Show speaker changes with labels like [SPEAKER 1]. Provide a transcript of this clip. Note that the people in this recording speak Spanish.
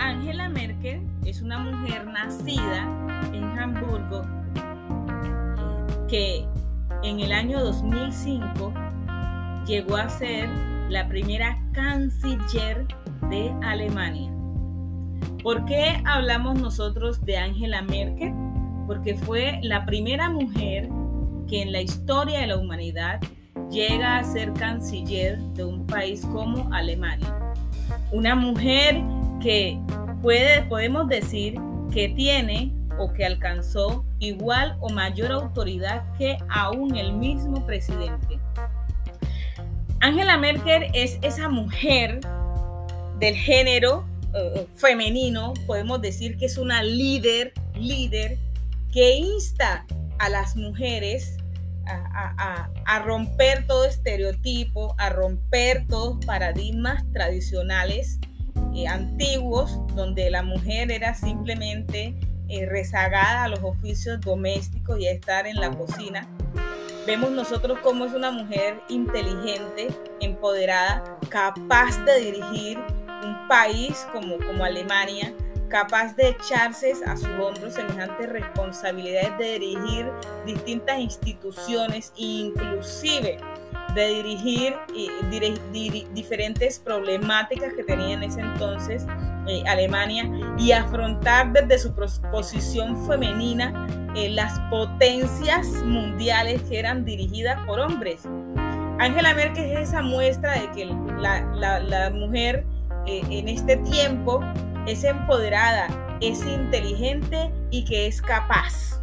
[SPEAKER 1] Angela Merkel es una mujer nacida en Hamburgo que en el año 2005 llegó a ser la primera canciller de Alemania. ¿Por qué hablamos nosotros de Angela Merkel? Porque fue la primera mujer que en la historia de la humanidad llega a ser canciller de un país como Alemania. Una mujer que puede, podemos decir que tiene o que alcanzó igual o mayor autoridad que aún el mismo presidente. Angela Merkel es esa mujer del género eh, femenino, podemos decir que es una líder, líder que insta a las mujeres a, romper todo estereotipo, a romper todos paradigmas tradicionales eh, antiguos, donde la mujer era simplemente eh, rezagada a los oficios domésticos y a estar en la cocina. Vemos nosotros cómo es una mujer inteligente, empoderada, capaz de dirigir un país como, como Alemania, capaz de echarse a sus hombros semejantes responsabilidades de dirigir distintas instituciones, inclusive de dirigir diferentes problemáticas que tenía en ese entonces eh, Alemania y afrontar desde su posición femenina eh, las potencias mundiales que eran dirigidas por hombres. Angela Merkel es esa muestra de que la, mujer eh, en este tiempo es empoderada, es inteligente y que es capaz.